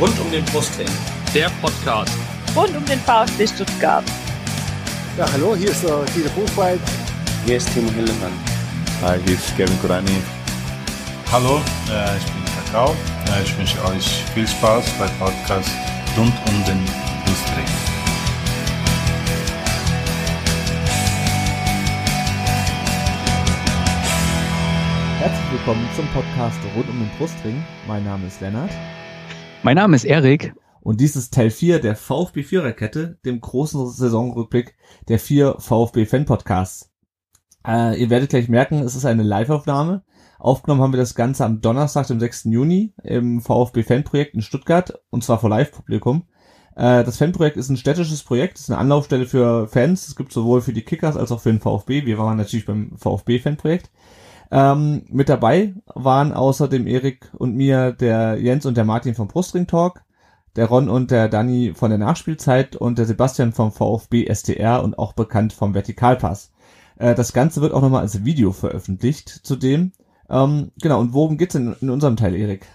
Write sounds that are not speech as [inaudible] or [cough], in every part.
Rund um den Brustring. Der Podcast. Rund um den VfB Stuttgart. Ja, hallo, hier ist der Dieter Buchwald. Hier ist Timo Hillemann. Hi, hier ist Kevin Kurani. Hallo, äh, ich bin Kakao. Äh, ich wünsche euch viel Spaß beim Podcast rund um den Brustring. Herzlich willkommen zum Podcast rund um den Brustring. Mein Name ist Lennart. Mein Name ist Erik. Und dies ist Teil 4 der VfB Viererkette, dem großen Saisonrückblick der vier VfB Fan Podcasts. Äh, ihr werdet gleich merken, es ist eine Live-Aufnahme. Aufgenommen haben wir das Ganze am Donnerstag, dem 6. Juni im VfB Fanprojekt in Stuttgart und zwar vor Live-Publikum. Äh, das Fanprojekt ist ein städtisches Projekt, ist eine Anlaufstelle für Fans. Es gibt sowohl für die Kickers als auch für den VfB. Wir waren natürlich beim VfB Fanprojekt. Ähm, mit dabei waren außer dem Erik und mir der Jens und der Martin vom Brustring Talk, der Ron und der Danny von der Nachspielzeit und der Sebastian vom VfB STR und auch bekannt vom Vertikalpass. Äh, das Ganze wird auch nochmal als Video veröffentlicht zudem. Ähm, genau, und worum geht's denn in unserem Teil, Erik?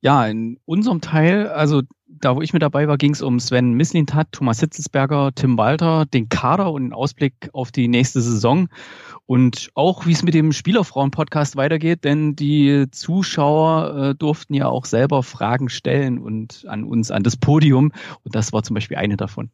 Ja, in unserem Teil, also da wo ich mit dabei war, ging es um Sven Mislintat, Thomas Hitzelsberger, Tim Walter, den Kader und den Ausblick auf die nächste Saison und auch wie es mit dem Spielerfrauen-Podcast weitergeht, denn die Zuschauer äh, durften ja auch selber Fragen stellen und an uns, an das Podium und das war zum Beispiel eine davon.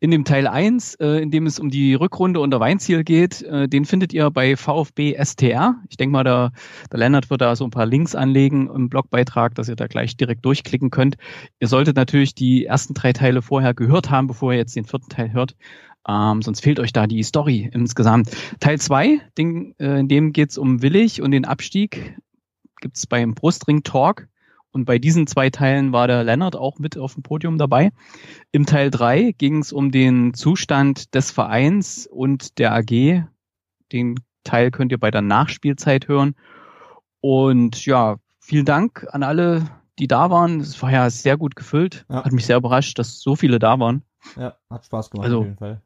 In dem Teil 1, äh, in dem es um die Rückrunde unter Weinziel geht, äh, den findet ihr bei VfB STR. Ich denke mal, der, der Lennart wird da so ein paar Links anlegen im Blogbeitrag, dass ihr da gleich direkt durchklicken könnt. Ihr solltet natürlich die ersten drei Teile vorher gehört haben, bevor ihr jetzt den vierten Teil hört. Ähm, sonst fehlt euch da die Story insgesamt. Teil 2, äh, in dem geht es um Willig und den Abstieg. Gibt's beim Brustring Talk. Und bei diesen zwei Teilen war der Lennart auch mit auf dem Podium dabei. Im Teil drei ging es um den Zustand des Vereins und der AG. Den Teil könnt ihr bei der Nachspielzeit hören. Und ja, vielen Dank an alle, die da waren. Es war ja sehr gut gefüllt. Ja. Hat mich sehr überrascht, dass so viele da waren. Ja, hat Spaß gemacht also, auf jeden Fall.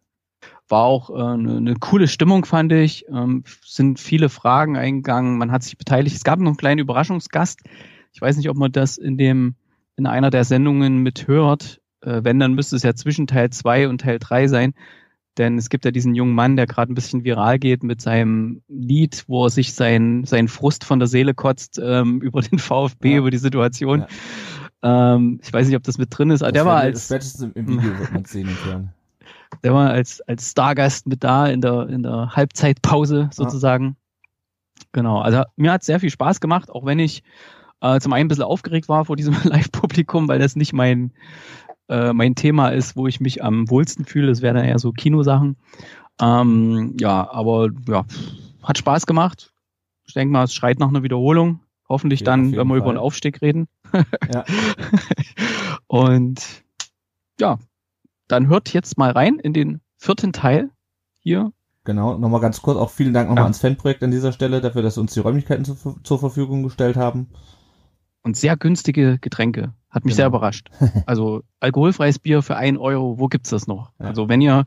War auch äh, eine, eine coole Stimmung, fand ich. Ähm, sind viele Fragen eingegangen. Man hat sich beteiligt. Es gab noch einen kleinen Überraschungsgast ich weiß nicht, ob man das in dem, in einer der Sendungen mithört. Äh, wenn, dann müsste es ja zwischen Teil 2 und Teil 3 sein. Denn es gibt ja diesen jungen Mann, der gerade ein bisschen viral geht mit seinem Lied, wo er sich sein, sein Frust von der Seele kotzt ähm, [laughs] über den VfB, ja. über die Situation. Ja. Ähm, ich weiß nicht, ob das mit drin ist, aber das der war als. Spätestens im Video wird man sehen können. Der war als, als Stargast mit da in der, in der Halbzeitpause sozusagen. Ja. Genau. Also mir hat sehr viel Spaß gemacht, auch wenn ich äh, zum einen ein bisschen aufgeregt war vor diesem [laughs] Live-Publikum, weil das nicht mein, äh, mein Thema ist, wo ich mich am wohlsten fühle. Das wären dann eher so Kinosachen. Ähm, ja, aber ja, hat Spaß gemacht. Ich denke mal, es schreit nach einer Wiederholung. Hoffentlich ja, dann, wenn wir Fall. über einen Aufstieg reden. ja. [laughs] Und ja, dann hört jetzt mal rein in den vierten Teil hier. Genau, nochmal ganz kurz, auch vielen Dank nochmal ja. ans Fanprojekt an dieser Stelle dafür, dass sie uns die Räumlichkeiten zu, zur Verfügung gestellt haben und sehr günstige Getränke. Hat mich genau. sehr überrascht. Also alkoholfreies Bier für ein Euro, wo gibt's das noch? Ja. Also wenn ihr,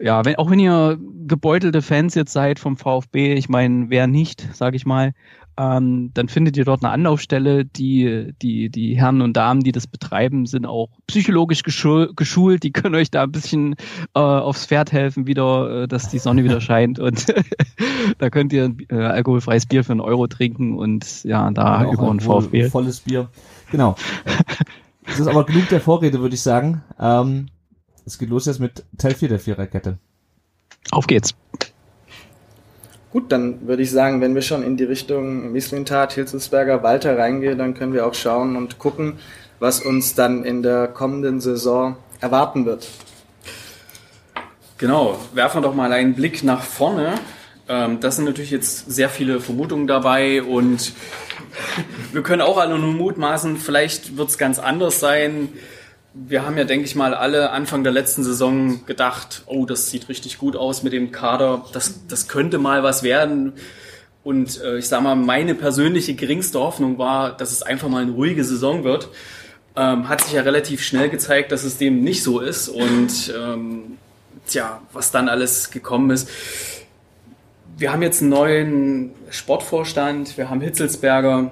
ja, wenn, auch wenn ihr gebeutelte Fans jetzt seid vom VfB, ich meine, wer nicht, sage ich mal, ähm, dann findet ihr dort eine Anlaufstelle. Die, die, die Herren und Damen, die das betreiben, sind auch psychologisch geschul geschult. Die können euch da ein bisschen äh, aufs Pferd helfen, wieder, äh, dass die Sonne wieder scheint. [laughs] Und [laughs] da könnt ihr äh, alkoholfreies Bier für einen Euro trinken und ja, da ja, über einen VfB. Volles Bier. Genau. Das ist aber genug der Vorrede, würde ich sagen. Ähm, es geht los jetzt mit Teil 4 der Viererkette. Auf geht's. Gut, dann würde ich sagen, wenn wir schon in die Richtung Mislintat, Hilzelsberger, Walter reingehen, dann können wir auch schauen und gucken, was uns dann in der kommenden Saison erwarten wird. Genau, werfen wir doch mal einen Blick nach vorne. Ähm, das sind natürlich jetzt sehr viele Vermutungen dabei und wir können auch alle nur mutmaßen, vielleicht wird es ganz anders sein wir haben ja, denke ich mal, alle Anfang der letzten Saison gedacht, oh, das sieht richtig gut aus mit dem Kader, das, das könnte mal was werden. Und äh, ich sage mal, meine persönliche geringste Hoffnung war, dass es einfach mal eine ruhige Saison wird. Ähm, hat sich ja relativ schnell gezeigt, dass es dem nicht so ist. Und ähm, tja, was dann alles gekommen ist. Wir haben jetzt einen neuen Sportvorstand, wir haben Hitzelsberger,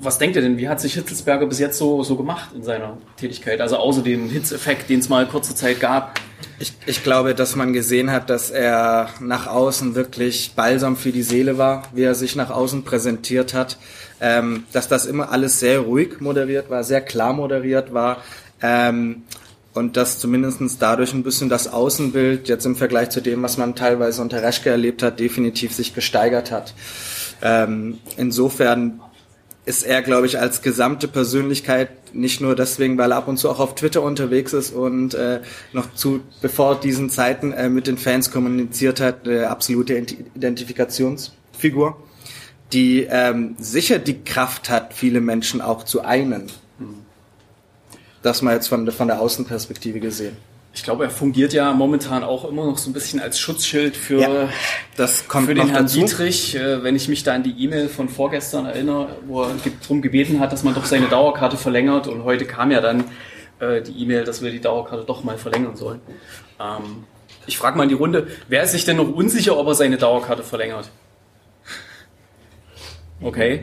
was denkt ihr denn, wie hat sich Hitzelsberger bis jetzt so, so gemacht in seiner Tätigkeit? Also außer dem Hitzeffekt, den es mal kurze Zeit gab. Ich, ich glaube, dass man gesehen hat, dass er nach außen wirklich balsam für die Seele war, wie er sich nach außen präsentiert hat, ähm, dass das immer alles sehr ruhig moderiert war, sehr klar moderiert war. Ähm, und dass zumindestens dadurch ein bisschen das Außenbild jetzt im Vergleich zu dem, was man teilweise unter Reschke erlebt hat, definitiv sich gesteigert hat. Ähm, insofern ist er, glaube ich, als gesamte Persönlichkeit nicht nur deswegen, weil er ab und zu auch auf Twitter unterwegs ist und äh, noch zu bevor diesen Zeiten äh, mit den Fans kommuniziert hat, eine absolute Identifikationsfigur, die ähm, sicher die Kraft hat, viele Menschen auch zu einen. Das mal jetzt von, von der Außenperspektive gesehen. Ich glaube, er fungiert ja momentan auch immer noch so ein bisschen als Schutzschild für, Ja, das kommt für den Herrn dazu. Dietrich. Äh, Wenn ich mich da an die E-Mail von vorgestern erinnere, wo er darum gebeten hat, dass man doch seine Dauerkarte verlängert. Und heute kam ja dann äh, die E-Mail, dass wir die Dauerkarte doch mal verlängern sollen. Ähm, ich frage mal in die Runde, wer ist sich denn noch unsicher, ob er seine Dauerkarte verlängert? Okay,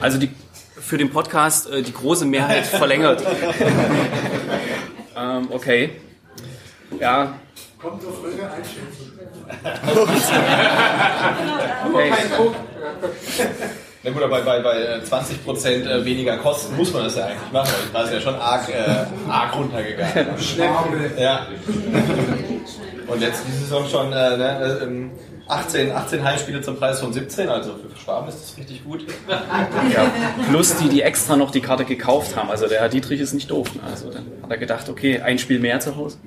also die, für den Podcast äh, die große Mehrheit verlängert. [laughs] ähm, okay. Ja. Kommt auf eure Einschätzung. [laughs] Okay. Na gut, aber bei, bei äh, 20 Prozent äh, weniger Kosten muss man das ja eigentlich machen. weil Da ist ja schon arg, äh, arg runtergegangen. Ja. [laughs] Und jetzt diese Saison schon äh, ne, ähm, 18, 18 Heimspiele zum Preis von 17, also für Schwaben ist das richtig gut. [laughs] Ja, plus die, die extra noch die Karte gekauft haben. Also der Herr Dietrich ist nicht doof. Ne? Also dann hat er gedacht, okay, ein Spiel mehr zu Hause.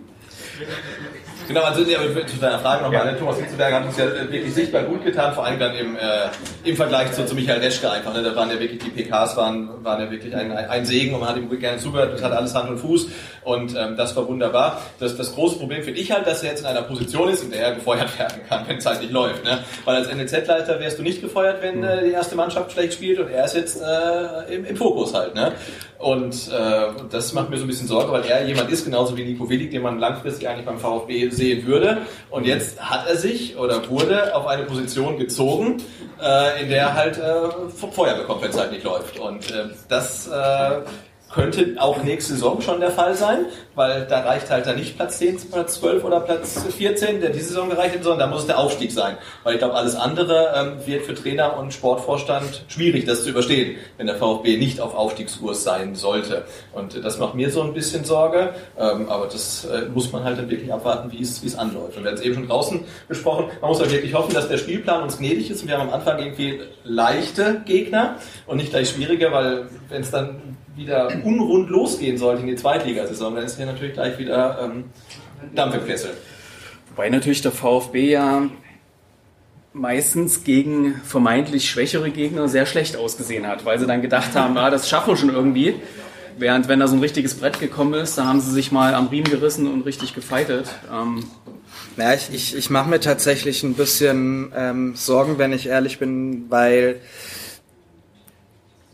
Genau, also ja, zu deiner Frage nochmal, ne? Thomas Hitzberger hat uns ja äh, wirklich sichtbar gut getan, vor allem dann im, äh, im Vergleich zu, zu Michael Reschke einfach. Ne? Da waren ja wirklich, die PKs waren, waren ja wirklich ein, ein Segen und man hat ihm gerne zugehört, das hat alles Hand und Fuß und ähm, das war wunderbar. Das, das große Problem finde ich halt, dass er jetzt in einer Position ist, in der er gefeuert werden kann, wenn es halt nicht läuft. Ne? Weil als NLZ-Leiter wärst du nicht gefeuert, wenn äh, die erste Mannschaft schlecht spielt und er ist jetzt äh, im, im Fokus halt. Ne? Und äh, das macht mir so ein bisschen Sorge, weil er jemand ist, genauso wie Nico Willig, den man langfristig eigentlich beim VfB sehen würde. Und jetzt hat er sich oder wurde auf eine Position gezogen, äh, in der er halt äh, Feuer bekommt, wenn es halt nicht läuft. Und äh, das äh, könnte auch nächste Saison schon der Fall sein, weil da reicht halt dann nicht Platz 10, Platz 12 oder Platz 14, der diese Saison gereicht hätte, sondern da muss es der Aufstieg sein. Weil ich glaube, alles andere ähm, wird für Trainer und Sportvorstand schwierig, das zu überstehen, wenn der VfB nicht auf Aufstiegskurs sein sollte. Und äh, das macht mir so ein bisschen Sorge, ähm, aber das äh, muss man halt dann wirklich abwarten, wie es wie es anläuft. Und wir haben es eben schon draußen besprochen, man muss halt wirklich hoffen, dass der Spielplan uns gnädig ist und wir haben am Anfang irgendwie leichte Gegner und nicht gleich schwierige, weil wenn es dann wieder unrund losgehen sollte in die Zweitligasaison, dann ist hier natürlich gleich wieder ähm, Dampf im Kessel. Wobei natürlich der VfB ja meistens gegen vermeintlich schwächere Gegner sehr schlecht ausgesehen hat, weil sie dann gedacht haben, ah, das schaffen wir schon irgendwie. Während wenn da so ein richtiges Brett gekommen ist, da haben sie sich mal am Riemen gerissen und richtig gefeitet. Ähm, Ja, ich, ich, ich mache mir tatsächlich ein bisschen ähm, Sorgen, wenn ich ehrlich bin, weil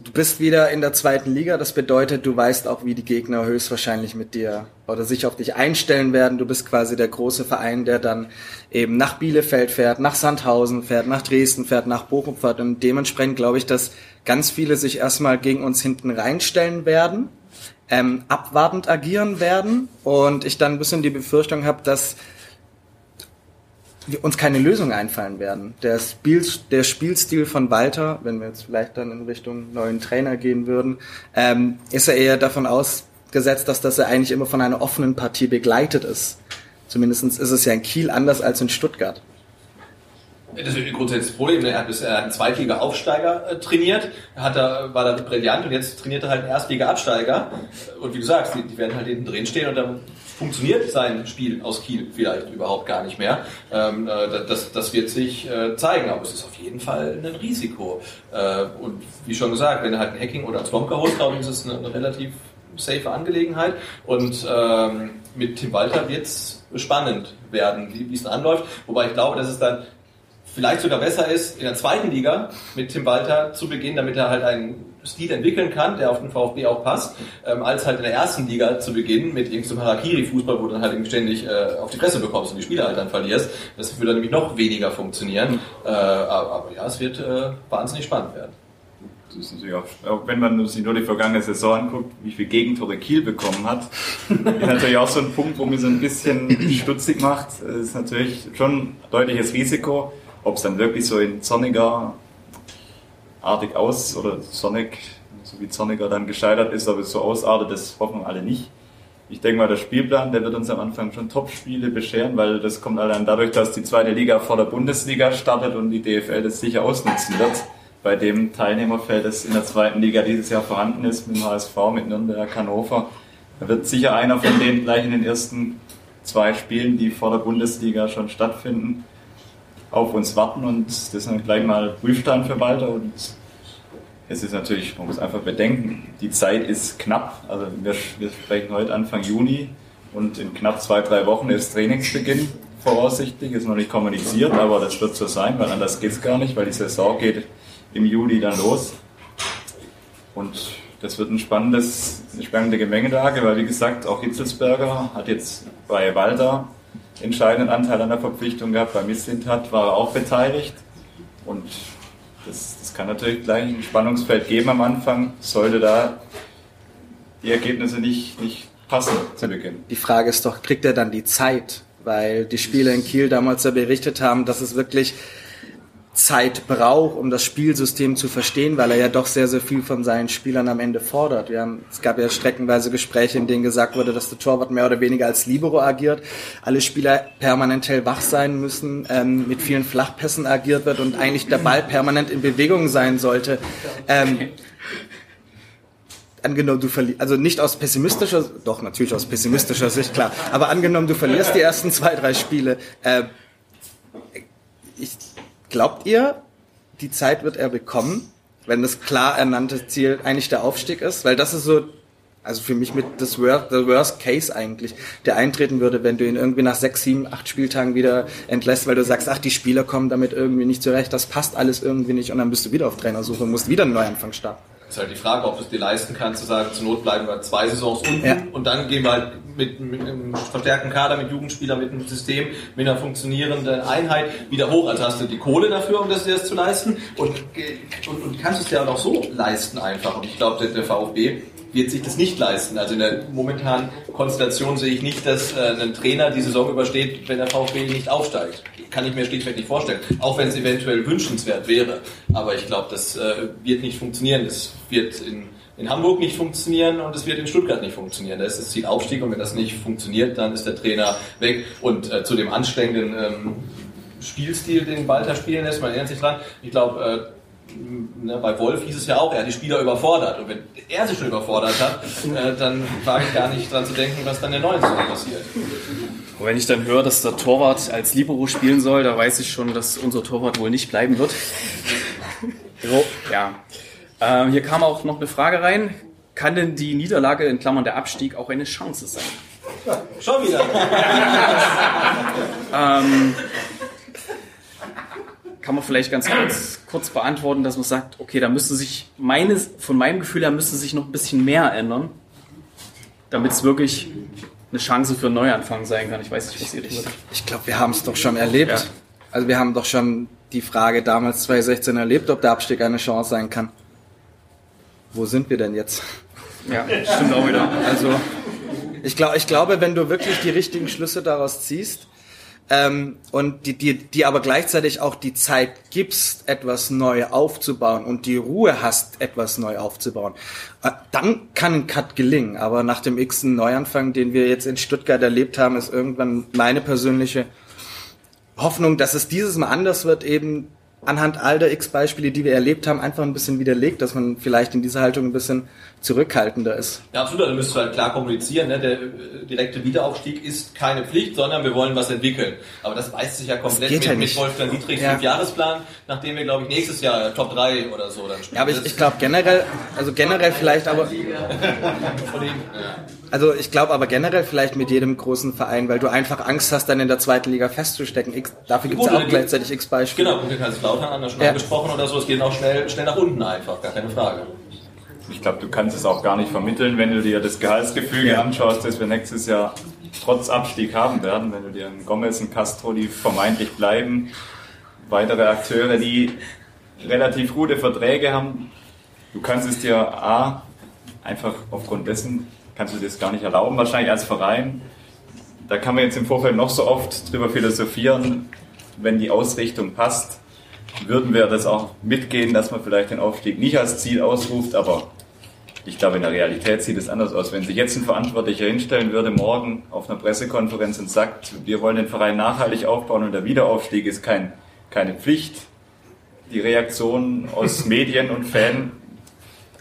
du bist wieder in der zweiten Liga. Das bedeutet, du weißt auch, wie die Gegner höchstwahrscheinlich mit dir oder sich auf dich einstellen werden. Du bist quasi der große Verein, der dann eben nach Bielefeld fährt, nach Sandhausen fährt, nach Dresden fährt, nach Bochum fährt. Und dementsprechend glaube ich, dass ganz viele sich erstmal gegen uns hinten reinstellen werden, ähm, abwartend agieren werden. Und ich dann ein bisschen die Befürchtung habe, dass uns keine Lösung einfallen werden. Der, Spiel, der Spielstil von Walter, wenn wir jetzt vielleicht dann in Richtung neuen Trainer gehen würden, ähm, ist er eher davon ausgesetzt, dass das ja eigentlich immer von einer offenen Partie begleitet ist. Zumindest ist es ja in Kiel anders als in Stuttgart. Das ist grundsätzlich das Problem. Er hat bisher einen Zweitliga-Aufsteiger äh, trainiert, hat er, war da brillant und jetzt trainiert er halt einen Erstliga-Absteiger. Und wie du sagst, die, die werden halt hinten drin stehen und dann funktioniert sein Spiel aus Kiel vielleicht überhaupt gar nicht mehr. Ähm, äh, das, das wird sich äh, zeigen, aber es ist auf jeden Fall ein Risiko. Äh, und wie schon gesagt, wenn er halt ein Hacking oder ein Slomka holt, glaube ich, ist es eine, eine relativ safe Angelegenheit. Und ähm, mit Tim Walter wird es spannend werden, wie es anläuft. Wobei ich glaube, dass es dann vielleicht sogar besser ist, in der zweiten Liga mit Tim Walter zu beginnen, damit er halt einen Stil entwickeln kann, der auf den VfB auch passt, ähm, als halt in der ersten Liga zu beginnen mit irgendeinem Harakiri-Fußball, wo du dann halt irgendwie ständig äh, auf die Fresse bekommst und die Spieler halt dann verlierst. Das würde dann nämlich noch weniger funktionieren. Äh, aber, aber ja, es wird äh, wahnsinnig spannend werden. das ist natürlich auch, auch wenn man sich nur die vergangene Saison anguckt, wie viel Gegentore Kiel bekommen hat, [laughs] ist natürlich auch so ein Punkt, wo mich so ein bisschen stutzig macht. Es ist natürlich schon ein deutliches Risiko, ob es dann wirklich so in Zorniger artig aus oder Sonnig, so wie Zorniger dann gescheitert ist, ob es so ausartet, das hoffen alle nicht. Ich denke mal, der Spielplan, der wird uns am Anfang schon Top-Spiele bescheren, weil das kommt allein dadurch, dass die zweite Liga vor der Bundesliga startet und die DFL das sicher ausnutzen wird bei dem Teilnehmerfeld, das in der zweiten Liga dieses Jahr vorhanden ist, mit dem HSV, mit Nürnberg, Hannover. Da wird sicher einer von denen gleich in den ersten zwei Spielen, die vor der Bundesliga schon stattfinden, auf uns warten und das ist dann gleich mal Prüfstein für Walter und es ist natürlich, man muss einfach bedenken, die Zeit ist knapp, also wir, wir sprechen heute Anfang Juni und in knapp zwei, drei Wochen ist Trainingsbeginn voraussichtlich, ist noch nicht kommuniziert, aber das wird so sein, weil anders geht es gar nicht, weil die Saison geht im Juli dann los. Und das wird ein spannendes, eine spannende Gemengelage, weil wie gesagt, auch Hitzelsberger hat jetzt bei Walter entscheidenden Anteil an der Verpflichtung gehabt, bei Misslintat war er auch beteiligt. Und das, das kann natürlich gleich ein Spannungsfeld geben am Anfang, sollte da die Ergebnisse nicht, nicht passen zu Beginn. Die Frage ist doch, kriegt er dann die Zeit? Weil die Spieler in Kiel damals ja berichtet haben, dass es wirklich Zeit braucht, um das Spielsystem zu verstehen, weil er ja doch sehr, sehr viel von seinen Spielern am Ende fordert. Wir haben, es gab ja streckenweise Gespräche, in denen gesagt wurde, dass der Torwart mehr oder weniger als Libero agiert, alle Spieler permanent hellwach sein müssen, ähm, mit vielen Flachpässen agiert wird und eigentlich der Ball permanent in Bewegung sein sollte. Ähm, angenommen, du verlierst, also nicht aus pessimistischer, doch natürlich aus pessimistischer Sicht, klar, aber angenommen, du verlierst die ersten zwei, drei Spiele, äh, ich, Glaubt ihr, die Zeit wird er bekommen, wenn das klar ernannte Ziel eigentlich der Aufstieg ist? Weil das ist so, also für mich mit das Worst, the worst Case eigentlich, der eintreten würde, wenn du ihn irgendwie nach sechs, sieben, acht Spieltagen wieder entlässt, weil du sagst, ach, die Spieler kommen damit irgendwie nicht zurecht, das passt alles irgendwie nicht und dann bist du wieder auf Trainersuche und musst wieder einen Neuanfang starten. Ist halt die Frage, ob du es dir leisten kannst, zu sagen, zur Not bleiben wir zwei Saisons unten Ja. und dann gehen wir halt mit, mit einem verstärkten Kader, mit Jugendspielern, mit einem System, mit einer funktionierenden Einheit wieder hoch. Also hast du die Kohle dafür, um das dir das zu leisten und, und, und kannst es dir auch so leisten einfach. Und ich glaube, der, der VfB wird sich das nicht leisten. Also in der momentanen Konstellation sehe ich nicht, dass äh, ein Trainer die Saison übersteht, wenn der VfB nicht aufsteigt. Kann ich mir schlichtweg nicht vorstellen. Auch wenn es eventuell wünschenswert wäre. Aber ich glaube, das äh, wird nicht funktionieren. Das wird in, in Hamburg nicht funktionieren und es wird in Stuttgart nicht funktionieren. Da ist das Ziel Aufstieg und wenn das nicht funktioniert, dann ist der Trainer weg. Und äh, zu dem anstrengenden ähm, Spielstil, den Walter spielen lässt, man erinnert sich dran, ich glaube, äh, ne, bei Wolf hieß es ja auch, er hat die Spieler überfordert. Und wenn er sich schon überfordert hat, äh, dann wage ich gar nicht dran zu denken, was dann der neuen Saison passiert. Und wenn ich dann höre, dass der Torwart als Libero spielen soll, da weiß ich schon, dass unser Torwart wohl nicht bleiben wird. ja. Ähm, hier kam auch noch eine Frage rein. Kann denn die Niederlage in Klammern der Abstieg auch eine Chance sein? Schon wieder. Ähm, kann man vielleicht ganz kurz, kurz beantworten, dass man sagt, okay, da müsste sich meines, von meinem Gefühl her müsste sich noch ein bisschen mehr ändern, damit es wirklich eine Chance für einen Neuanfang sein kann. Ich weiß nicht, was ihr tut. Ich glaube, wir haben es doch schon erlebt. Ja. Also wir haben doch schon die Frage damals 2016 erlebt, ob der Abstieg eine Chance sein kann. Wo sind wir denn jetzt? Ja, stimmt auch wieder. Also ich, glaub, ich glaube, wenn du wirklich die richtigen Schlüsse daraus ziehst ähm, und die, die, die aber gleichzeitig auch die Zeit gibst, etwas neu aufzubauen und die Ruhe hast, etwas neu aufzubauen, äh, dann kann ein Cut gelingen. Aber nach dem x Neuanfang, den wir jetzt in Stuttgart erlebt haben, ist irgendwann meine persönliche Hoffnung, dass es dieses Mal anders wird, eben anhand all der X-Beispiele, die wir erlebt haben, einfach ein bisschen widerlegt, dass man vielleicht in dieser Haltung ein bisschen zurückhaltender ist. Ja, absolut. Da müsst du halt klar kommunizieren. Ne? Der äh, direkte Wiederaufstieg ist keine Pflicht, sondern wir wollen was entwickeln. Aber das weiß sich ja komplett geht mit, ja mit. Wolfgang Dietrichs Ja. Fünfjahresplan, nachdem wir, glaube ich, nächstes Jahr Top 3 oder so dann spielen. Ja, aber ich, ich glaube generell, also generell vielleicht aber, ja. also ich glaube aber generell vielleicht mit jedem großen Verein, weil du einfach Angst hast, dann in der zweiten Liga festzustecken. X, dafür gibt es Gut, auch gleichzeitig x Beispiele. Genau, und den Kaiserslautern haben wir schon Ja. angesprochen oder so. Es geht auch schnell, schnell nach unten einfach, gar keine Frage. Ich glaube, du kannst es auch gar nicht vermitteln, wenn du dir das Gehaltsgefüge anschaust, das wir nächstes Jahr trotz Abstieg haben werden. Wenn du dir einen Gomez, einen Castro, die vermeintlich bleiben, weitere Akteure, die relativ gute Verträge haben, du kannst es dir A, einfach aufgrund dessen, kannst du dir das gar nicht erlauben, wahrscheinlich als Verein. Da kann man jetzt im Vorfeld noch so oft drüber philosophieren, wenn die Ausrichtung passt, würden wir das auch mitgehen, dass man vielleicht den Aufstieg nicht als Ziel ausruft, aber ich glaube, in der Realität sieht es anders aus. Wenn sich jetzt ein Verantwortlicher hinstellen würde, morgen auf einer Pressekonferenz und sagt, wir wollen den Verein nachhaltig aufbauen und der Wiederaufstieg ist kein, keine Pflicht, die Reaktion aus [laughs] Medien und Fan,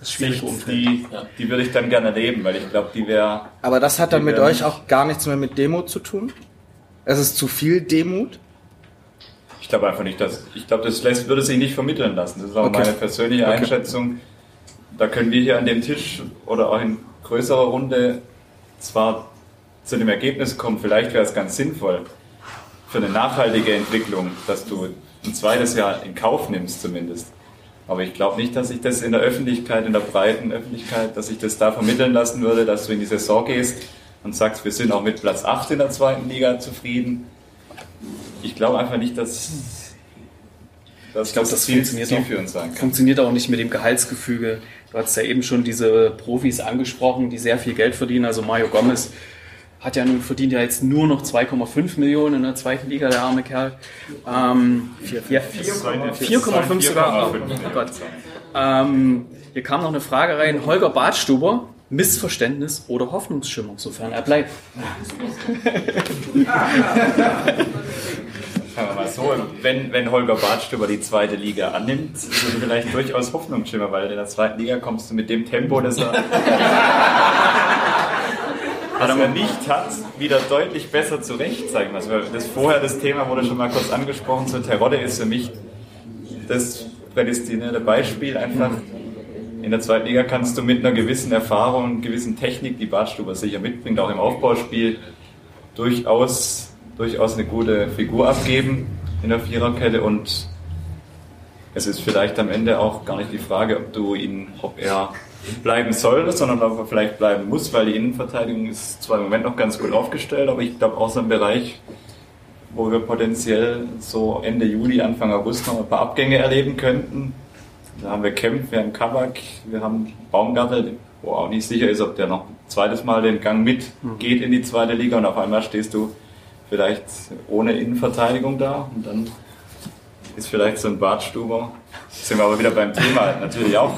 Sicht, die, die würde ich dann gerne erleben, weil ich glaube, die wäre. Aber das hat dann mit euch auch gar nichts mehr mit Demut zu tun? Es ist zu viel Demut? Ich glaube einfach nicht, dass. Ich glaube, das lässt, würde sich nicht vermitteln lassen. Das ist auch Okay. meine persönliche Okay. Einschätzung. Da können wir hier an dem Tisch oder auch in größerer Runde zwar zu dem Ergebnis kommen, vielleicht wäre es ganz sinnvoll für eine nachhaltige Entwicklung, dass du ein zweites Jahr in Kauf nimmst zumindest. Aber ich glaube nicht, dass ich das in der Öffentlichkeit, in der breiten Öffentlichkeit, dass ich das da vermitteln lassen würde, dass du in die Saison gehst und sagst, wir sind auch mit Platz 8 in der zweiten Liga zufrieden. Ich glaube einfach nicht, dass, dass Ich glaube, das Ziel, funktioniert, zielführend sein auch, kann. funktioniert auch nicht mit dem Gehaltsgefüge. Du hast ja eben schon diese Profis angesprochen, die sehr viel Geld verdienen. Also Mario Gomez hat ja nun verdient ja jetzt nur noch 2,5 Millionen in der zweiten Liga, der arme Kerl. Ähm, ja, 4,5 sogar. Oh, Gott. Ähm, hier kam noch eine Frage rein. Holger Badstuber, Missverständnis oder Hoffnungsschimmer, sofern er bleibt. Sagen wir mal so, wenn, wenn Holger Badstuber die zweite Liga annimmt, ist es vielleicht durchaus Hoffnungsschimmer, weil in der zweiten Liga kommst du mit dem Tempo, das er, das er nicht hat, wieder deutlich besser zurecht, sagen wir mal. Das vorher das Thema wurde schon mal kurz angesprochen, so Terodde ist für mich das prädestinierte Beispiel einfach. In der zweiten Liga kannst du mit einer gewissen Erfahrung gewissen Technik, die Badstuber sicher mitbringt, auch im Aufbauspiel, durchaus, durchaus eine gute Figur abgeben in der Viererkette und es ist vielleicht am Ende auch gar nicht die Frage, ob du ihn, ob er bleiben soll, sondern ob er vielleicht bleiben muss, weil die Innenverteidigung ist zwar im Moment noch ganz gut aufgestellt, aber ich glaube auch so ein Bereich, wo wir potenziell so Ende Juli, Anfang August noch ein paar Abgänge erleben könnten. Da haben wir Kempf, wir haben Kabak, wir haben Baumgartel, wo auch nicht sicher ist, ob der noch ein zweites Mal den Gang mitgeht in die zweite Liga und auf einmal stehst du vielleicht ohne Innenverteidigung da und dann ist vielleicht so ein Bartstuber. Jetzt sind wir aber wieder beim Thema natürlich auch.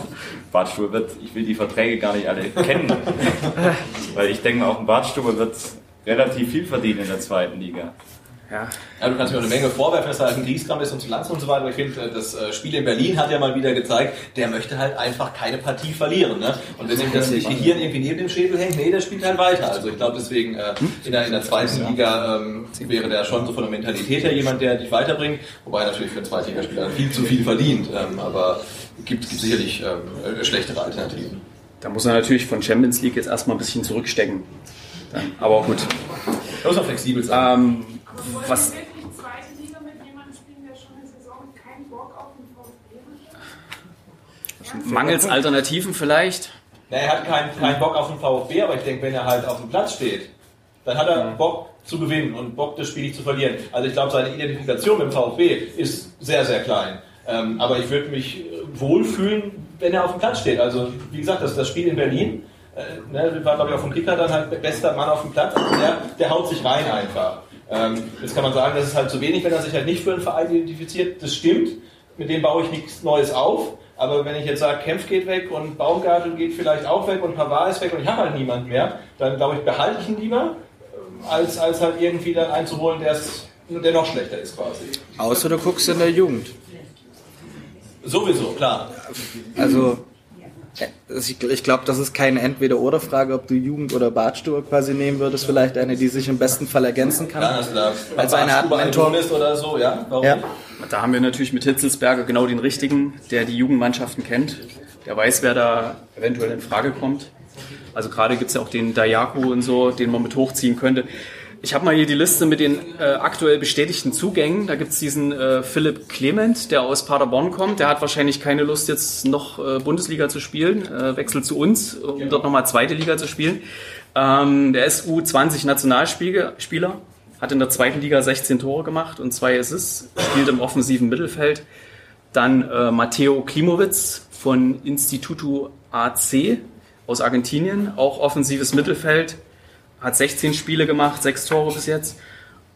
Bartstuber wird, ich will die Verträge gar nicht alle kennen, [laughs] weil ich denke mal, auch ein Bartstuber wird relativ viel verdienen in der zweiten Liga. Ja. Ja, du kannst mir auch eine Menge vorwerfen, dass er halt ein Griesgram ist und zu Lanz und so weiter. Aber ich finde, äh, das äh, Spiel in Berlin hat ja mal wieder gezeigt, der möchte halt einfach keine Partie verlieren. Ne? Und wenn ihm das Gehirn irgendwie neben dem Schädel hängt, nee, der spielt halt weiter. Also ich glaube deswegen, äh, in, der, in der zweiten Liga ähm, wäre der schon so von der Mentalität her jemand, der dich weiterbringt. Wobei natürlich für einen Zweitligaspieler viel zu viel verdient. Ähm, aber gibt, gibt sicherlich ähm, äh, schlechtere Alternativen. Da muss er natürlich von Champions League jetzt erstmal ein bisschen zurückstecken. Dann, aber gut. Da muss man flexibel sein. Ähm, was, wirklich zweite Liga mit jemandem spielen, der schon eine Saison keinen Bock auf den VfB hat? mangels Alternativen vielleicht? Na, er hat keinen, keinen Bock auf den VfB, aber ich denke, wenn er halt auf dem Platz steht, dann hat er Bock zu gewinnen und Bock, das Spiel nicht zu verlieren. Also ich glaube, seine Identifikation mit dem VfB ist sehr, sehr klein. Ähm, aber ich würde mich äh, wohlfühlen, wenn er auf dem Platz steht. Also wie gesagt, das, das Spiel in Berlin, äh, ne, war glaube ich auf dem Kicker dann halt bester Mann auf dem Platz. Also der, der haut sich rein einfach. Ähm, jetzt kann man sagen, das ist halt zu wenig, wenn er sich halt nicht für einen Verein identifiziert. Das stimmt. Mit dem baue ich nichts Neues auf. Aber wenn ich jetzt sage, Kempf geht weg und Baumgartel geht vielleicht auch weg und Pavard ist weg und ich habe halt niemand mehr, dann glaube ich, behalte ich ihn lieber, ähm, als, als halt irgendwie dann einzuholen, der, noch schlechter ist quasi. Außer du guckst in der Jugend. Sowieso, klar. Also, ich, ich glaube, das ist keine Entweder-Oder-Frage, ob du Jugend oder Bartstuber quasi nehmen würdest. Vielleicht eine, die sich im besten Fall ergänzen kann. Ja, also da Als eine Art ein Mentor. Journalist oder so, ja? Warum Ja. Da haben wir natürlich mit Hitzelsberger genau den richtigen, der die Jugendmannschaften kennt. Der weiß, wer da eventuell in Frage kommt. Also gerade gibt es ja auch den Dayaku und so, den man mit hochziehen könnte. Ich habe mal hier die Liste mit den äh, aktuell bestätigten Zugängen. Da gibt es diesen äh, Philipp Clement, der aus Paderborn kommt. Der hat wahrscheinlich keine Lust, jetzt noch äh, Bundesliga zu spielen. Äh, wechselt zu uns, um dort nochmal zweite Liga zu spielen. Ähm, der ist U20-Nationalspieler, hat in der zweiten Liga 16 Tore gemacht und zwei Assists, spielt im offensiven Mittelfeld. Dann äh, Matteo Klimowitz von Instituto AC aus Argentinien, auch offensives Mittelfeld, hat 16 Spiele gemacht, sechs Tore bis jetzt.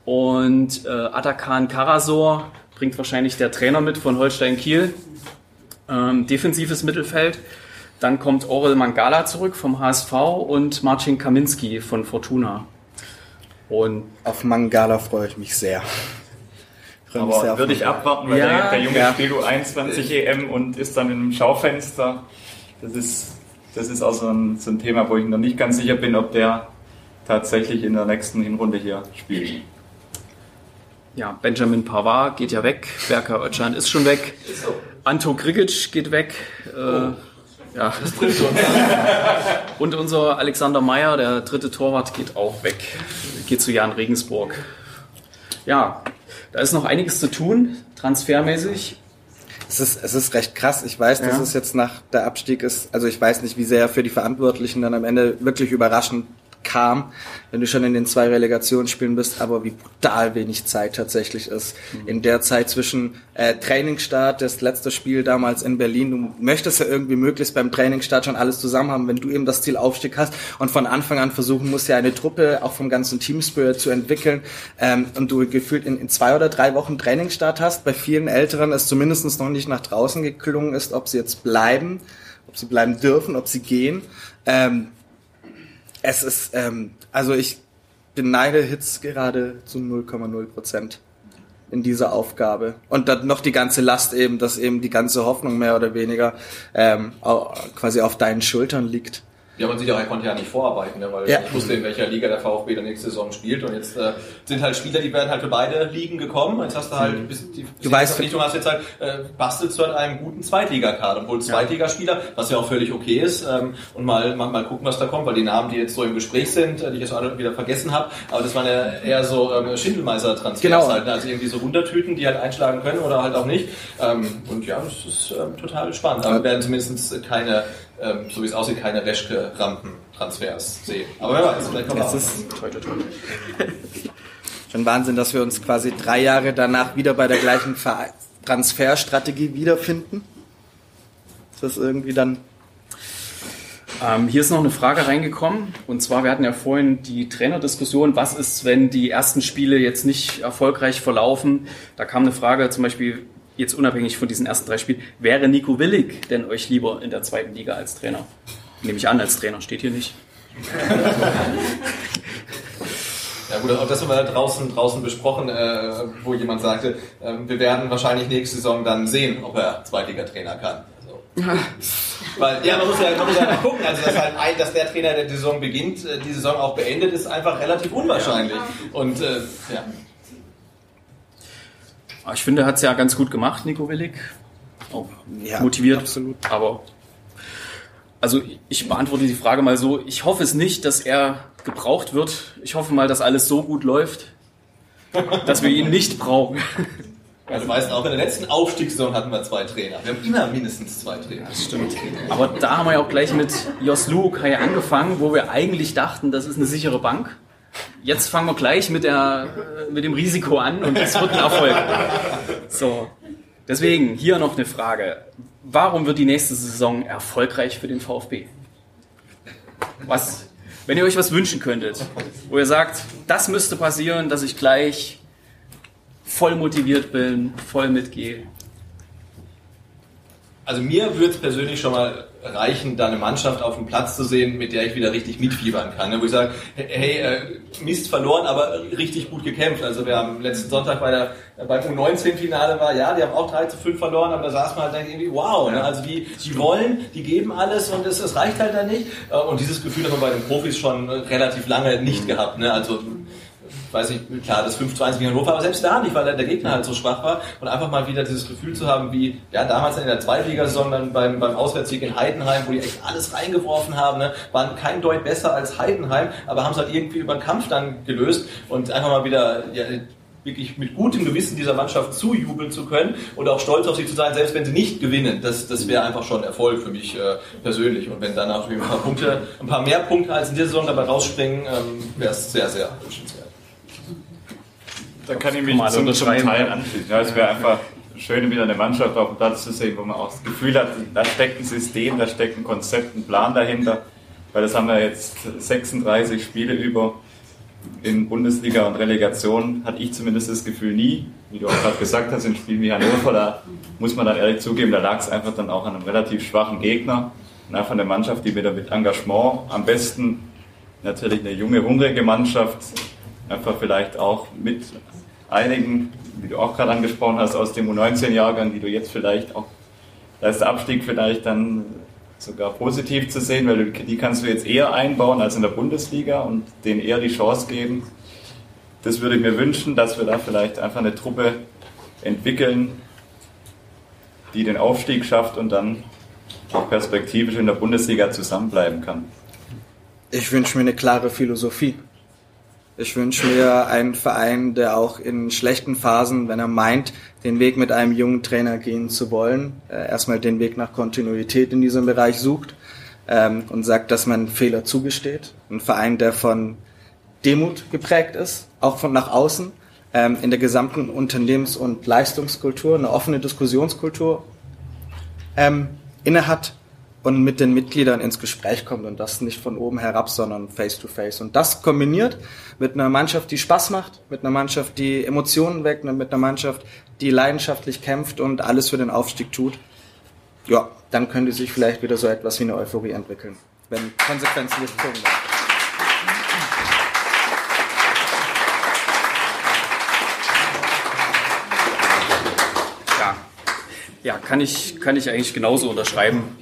Und äh, Atakan Karasor bringt wahrscheinlich der Trainer mit von Holstein Kiel, ähm, defensives Mittelfeld. Dann kommt Orel Mangala zurück vom HSV und Marcin Kaminski von Fortuna. Und auf Mangala freue ich mich sehr. Freue mich sehr würde ich abwarten, weil Ja, der, der Junge ja. spielt U21 EM und ist dann im Schaufenster. Das ist, das ist auch so ein, so ein Thema, wo ich noch nicht ganz sicher bin, ob der tatsächlich in der nächsten Hinrunde hier spielt. ja, Benjamin Pavard geht ja weg, Berker Özcan ist schon weg, Anto Grigic geht weg. Äh, ja. [laughs] Und unser Alexander Meyer, der dritte Torwart, geht auch weg. Geht zu Jan Regensburg. Ja, da ist noch einiges zu tun, transfermäßig. Es ist, es ist recht krass. Ich weiß, dass Ja. es jetzt nach der Abstieg ist. Also ich weiß nicht, wie sehr für die Verantwortlichen dann am Ende wirklich überraschend kam, wenn du schon in den zwei Relegationsspielen bist, aber wie brutal wenig Zeit tatsächlich ist. In der Zeit zwischen äh, Trainingsstart, das letzte Spiel damals in Berlin, du möchtest ja irgendwie möglichst beim Trainingsstart schon alles zusammen haben, wenn du eben das Ziel Aufstieg hast und von Anfang an versuchen musst, ja eine Truppe auch vom ganzen Teamspirit zu entwickeln ähm, und du gefühlt in, in zwei oder drei Wochen Trainingsstart hast. Bei vielen Älteren es zumindest noch nicht nach draußen geklungen ist, ob sie jetzt bleiben, ob sie bleiben dürfen, ob sie gehen. Ähm, es ist, ähm, also ich beneide Hitz gerade zu 0,0 Prozent in dieser Aufgabe. Und dann noch die ganze Last eben, dass eben die ganze Hoffnung mehr oder weniger ähm, quasi auf deinen Schultern liegt. Ja, man sieht ja, er konnte ja nicht vorarbeiten, ne, weil Ja. ich wusste, in welcher Liga der VfB der nächste Saison spielt. Und jetzt äh, sind halt Spieler, die werden halt für beide Ligen gekommen. Jetzt hast du halt bis die Mhm. Du weißt- Verpflichtung hast jetzt halt äh, bastelst du an einem guten Zweitligakader, obwohl Zweitligaspieler, was ja auch völlig okay ist. Ähm, und mal, mal mal gucken, was da kommt, weil die Namen, die jetzt so im Gespräch sind, äh, die ich jetzt alle wieder vergessen habe, aber das waren ja eher so ähm, Schindelmeister-Transfers Genau. halt, ne? also irgendwie so Wundertüten, die halt einschlagen können oder halt auch nicht. Ähm, und ja, das ist ähm, total spannend. Aber wir werden zumindest keine, ähm, so wie es aussieht, keine Reschke-Rampen-Transfers sehen. Aber wer weiß, vielleicht kommt Es auch. ist [laughs] schon Wahnsinn, dass wir uns quasi drei Jahre danach wieder bei der gleichen Transferstrategie wiederfinden. Ist das irgendwie dann Ähm, hier ist noch eine Frage reingekommen. Und zwar, wir hatten ja vorhin die Trainerdiskussion, was ist, wenn die ersten Spiele jetzt nicht erfolgreich verlaufen? Da kam eine Frage zum Beispiel, jetzt unabhängig von diesen ersten drei Spielen, wäre Nico Willig denn euch lieber in der zweiten Liga als Trainer? Nehme ich an, als Trainer, steht hier nicht. Ja gut, auch das haben wir da draußen, draußen besprochen, äh, wo jemand sagte, äh, wir werden wahrscheinlich nächste Saison dann sehen, ob er Zweitligatrainer kann. Also. [laughs] Weil, ja, man muss ja, man muss ja mal gucken, also dass, halt ein, dass der Trainer, der die Saison beginnt, äh, die Saison auch beendet, ist einfach relativ unwahrscheinlich. Und äh, ja. Aber ich finde, er hat es ja ganz gut gemacht, Nico Willig. Auch Ja, motiviert. absolut. Aber also ich beantworte die Frage mal so. Ich hoffe es nicht, dass er gebraucht wird. Ich hoffe mal, dass alles so gut läuft, dass wir ihn nicht brauchen. Also weißt auch in der letzten Aufstiegssaison hatten wir zwei Trainer. Wir haben immer mindestens zwei Trainer. Das stimmt. Aber da haben wir ja auch gleich mit Jos Lukai angefangen, wo wir eigentlich dachten, das ist eine sichere Bank. Jetzt fangen wir gleich mit, der, äh, mit dem Risiko an und es wird ein Erfolg. So. Deswegen hier noch eine Frage. Warum wird die nächste Saison erfolgreich für den VfB? Was, wenn ihr euch was wünschen könntet, wo ihr sagt, das müsste passieren, dass ich gleich voll motiviert bin, voll mitgehe. Also mir würde es persönlich schon mal reichen, da eine Mannschaft auf dem Platz zu sehen, mit der ich wieder richtig mitfiebern kann. ne? Wo ich sage, hey, äh, Mist verloren, aber richtig gut gekämpft. Also wir haben letzten Sonntag bei der beim U19-Finale war, ja, die haben auch 3 zu 5 verloren, aber da saß man halt irgendwie, wow, ne? also die, die wollen, die geben alles und es, es reicht halt dann nicht. Äh, Und dieses Gefühl hat man bei den Profis schon relativ lange nicht gehabt. Ne? Also weiß nicht, klar, das 5 zu 1 gegen Hannover, aber selbst da nicht, weil der Gegner halt so schwach war. Und einfach mal wieder dieses Gefühl zu haben, wie ja damals in der Zweitligasaison dann beim, beim Auswärtssieg in Heidenheim, wo die echt alles reingeworfen haben, ne? waren kein Deut besser als Heidenheim, aber haben es halt irgendwie über den Kampf dann gelöst und einfach mal wieder ja, wirklich mit gutem Gewissen dieser Mannschaft zujubeln zu können und auch stolz auf sie zu sein, selbst wenn sie nicht gewinnen. Das, das wäre einfach schon Erfolg für mich äh, persönlich. Und wenn natürlich ein paar Punkte, ein paar mehr Punkte als in dieser Saison dabei rausspringen, ähm, wäre es sehr, sehr wünschenswert. Da kann ich mich man zum, zum Teil anschließen. Ja, es wäre einfach Schöne, wieder eine Mannschaft auf dem Platz zu sehen, wo man auch das Gefühl hat, da steckt ein System, da steckt ein Konzept, ein Plan dahinter. Weil das haben wir jetzt 36 Spiele über in Bundesliga und Relegation, hatte ich zumindest das Gefühl nie. Wie du auch gerade gesagt hast, in Spielen wie Hannover, da muss man dann ehrlich zugeben, da lag es einfach dann auch an einem relativ schwachen Gegner und einfach eine Mannschaft, die wieder mit Engagement, am besten natürlich eine junge, hungrige Mannschaft, einfach vielleicht auch mit einigen, wie du auch gerade angesprochen hast, aus dem U19-Jahrgang, die du jetzt vielleicht auch, da ist der Abstieg vielleicht dann sogar positiv zu sehen, weil die kannst du jetzt eher einbauen als in der Bundesliga und denen eher die Chance geben. Das würde ich mir wünschen, dass wir da vielleicht einfach eine Truppe entwickeln, die den Aufstieg schafft und dann auch perspektivisch in der Bundesliga zusammenbleiben kann. Ich wünsche mir eine klare Philosophie. Ich wünsche mir einen Verein, der auch in schlechten Phasen, wenn er meint, den Weg mit einem jungen Trainer gehen zu wollen, äh, erstmal den Weg nach Kontinuität in diesem Bereich sucht ähm, und sagt, dass man Fehler zugesteht. Ein Verein, der von Demut geprägt ist, auch von nach außen, ähm, in der gesamten Unternehmens- und Leistungskultur, eine offene Diskussionskultur ähm, innehat und mit den Mitgliedern ins Gespräch kommt und das nicht von oben herab, sondern face to face. Und das kombiniert mit einer Mannschaft, die Spaß macht, mit einer Mannschaft, die Emotionen weckt mit einer Mannschaft, die leidenschaftlich kämpft und alles für den Aufstieg tut. Ja, dann könnte sich vielleicht wieder so etwas wie eine Euphorie entwickeln, wenn Konsequenzen gezogen werden. Ja, ja kann, ich, kann ich eigentlich genauso unterschreiben.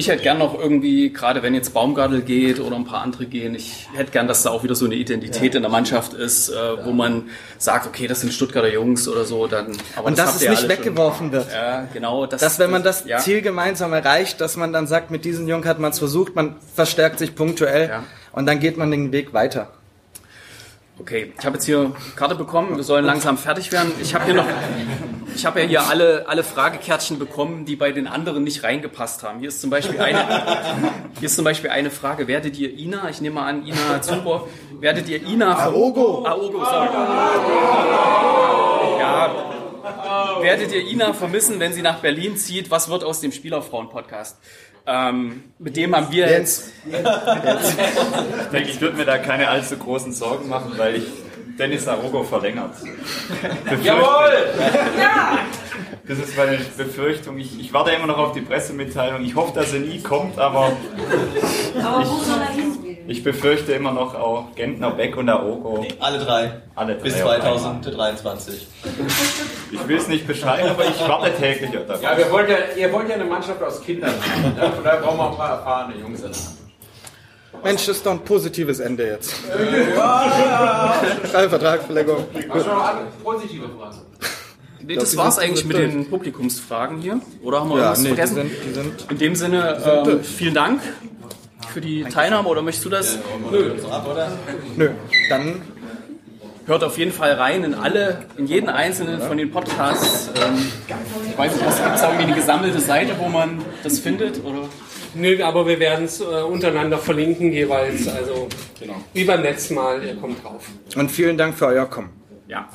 Ich hätte gern noch irgendwie, gerade wenn jetzt Baumgartel geht oder ein paar andere gehen, ich hätte gern, dass da auch wieder so eine Identität in der Mannschaft ist, äh, wo man sagt, okay, das sind Stuttgarter Jungs oder so. Dann, aber und dass habt es nicht weggeworfen schon. wird. Ja, genau. Das, dass wenn man das ja. Ziel gemeinsam erreicht, dass man dann sagt, mit diesen Jungen hat man es versucht, man verstärkt sich punktuell Ja. und dann geht man den Weg weiter. Okay, ich habe jetzt hier Karte bekommen. Wir sollen langsam fertig werden. Ich habe hier noch, ich habe ja hier alle, alle Fragekärtchen bekommen, die bei den anderen nicht reingepasst haben. Hier ist zum Beispiel eine, [laughs] hier ist zum Beispiel eine Frage. Werdet ihr Ina, ich nehme mal an, Ina Zuber, werdet ihr Ina Aogo. Aogo, sorry. Ja, werdet ihr Ina vermissen, wenn sie nach Berlin zieht? Was wird aus dem Spielerfrauen-Podcast? Ähm, mit dem haben wir jetzt, Ich denke, ich würde mir da keine allzu großen Sorgen machen, weil ich Dennis Arogo verlängert. [laughs] Jawohl! Das ist meine Befürchtung. Ich, ich warte immer noch auf die Pressemitteilung. Ich hoffe, dass sie nie kommt, aber Aber wo soll er hin? ich befürchte immer noch auch Gentner, Beck und Aogo. Alle drei. Alle drei Bis auf einmal. 2023. Ich will es nicht beschreiben, aber ich warte täglich darauf. Ja, wir wollen ja, ihr wollt ja eine Mannschaft aus Kindern haben. Von daher brauchen wir ein paar erfahrene Jungs. Mensch, das ist doch ein positives Ende jetzt. Drei Vertragsverlängerung. Hast du noch andere positive? Nee, das die war's sind eigentlich mit den Publikumsfragen hier. Oder haben wir Ja, irgendwas nee, die vergessen? sind, die sind In dem Sinne, ähm, vielen Dank für die Teilnahme. Oder möchtest du das? Nö. Ab, oder? Nö, dann Hört auf jeden Fall rein in alle, in jeden einzelnen von den Podcasts. Ähm, ich weiß nicht, gibt es irgendwie eine gesammelte Seite, wo man das findet? Oder? Nö, aber wir werden es äh, untereinander verlinken jeweils. Also wie beim letzten Mal, ihr kommt drauf. und vielen Dank für euer Kommen. Ja.